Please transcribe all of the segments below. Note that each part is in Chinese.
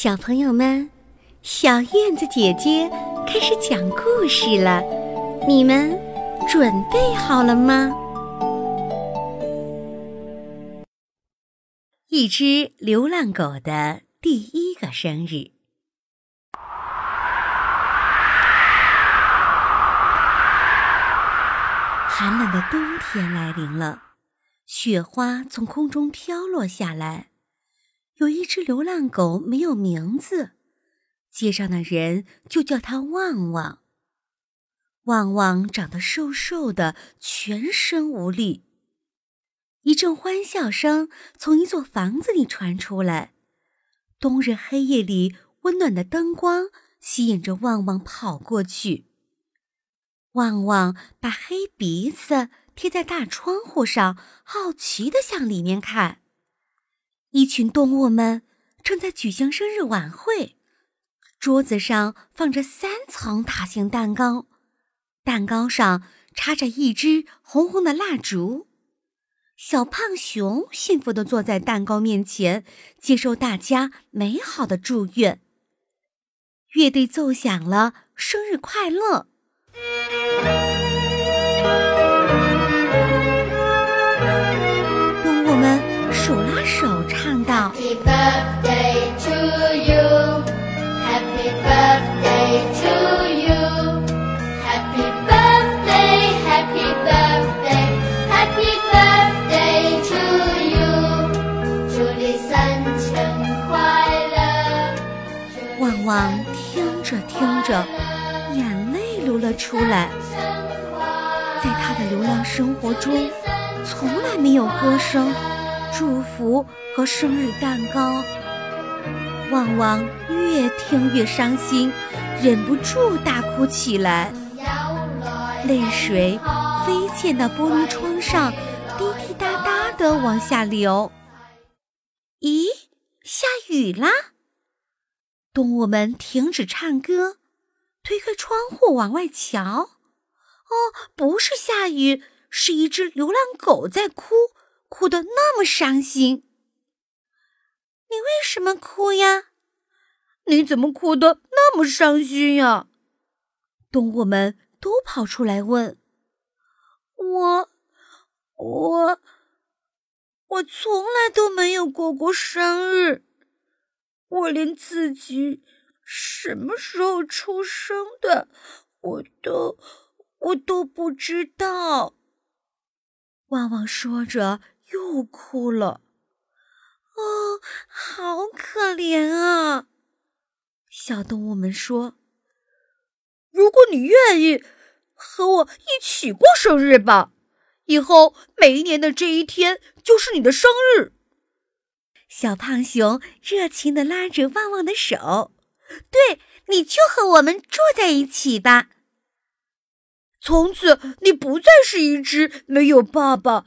小朋友们，小燕子姐姐开始讲故事了，你们准备好了吗？一只流浪狗的第一个生日。寒冷的冬天来临了，雪花从空中飘落下来。有一只流浪狗没有名字，街上的人就叫它旺旺。旺旺长得瘦瘦的，全身无力。一阵欢笑声从一座房子里传出来，冬日黑夜里，温暖的灯光吸引着旺旺跑过去。旺旺把黑鼻子贴在大窗户上，好奇地向里面看。一群动物们正在举行生日晚会，桌子上放着三层塔形蛋糕，蛋糕上插着一支红红的蜡烛。小胖熊幸福地坐在蛋糕面前，接受大家美好的祝愿。乐队奏响了“生日快乐”。手唱道：“Happy birthday to you, Happy birthday to you, Happy birthday, Happy birthday, Happy birthday to you，祝你生辰快乐。”旺旺听着听着，眼泪流了出来。在他的流浪生活中，从来没有歌声、祝福和生日蛋糕。旺旺越听越伤心，忍不住大哭起来，泪水飞溅到玻璃窗上，滴滴答答的往下流。咦，下雨啦！动物们停止唱歌，推开窗户往外瞧。哦，不是下雨，是一只流浪狗在哭，哭得那么伤心。你为什么哭呀？你怎么哭得那么伤心呀？动物们都跑出来问。我，我，我从来都没有过过生日，我连自己什么时候出生的，我都。我都不知道。旺旺说着又哭了。哦，好可怜啊！小动物们说：“如果你愿意，和我一起过生日吧。以后每一年的这一天就是你的生日。”小胖熊热情地拉着旺旺的手：“对，你就和我们住在一起吧。”从此，你不再是一只没有爸爸、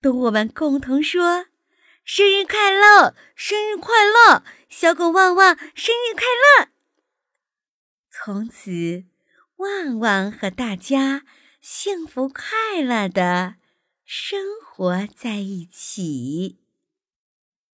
动物们共同说：“生日快乐，生日快乐，小狗旺旺，生日快乐！”从此，旺旺和大家幸福快乐的生活在一起。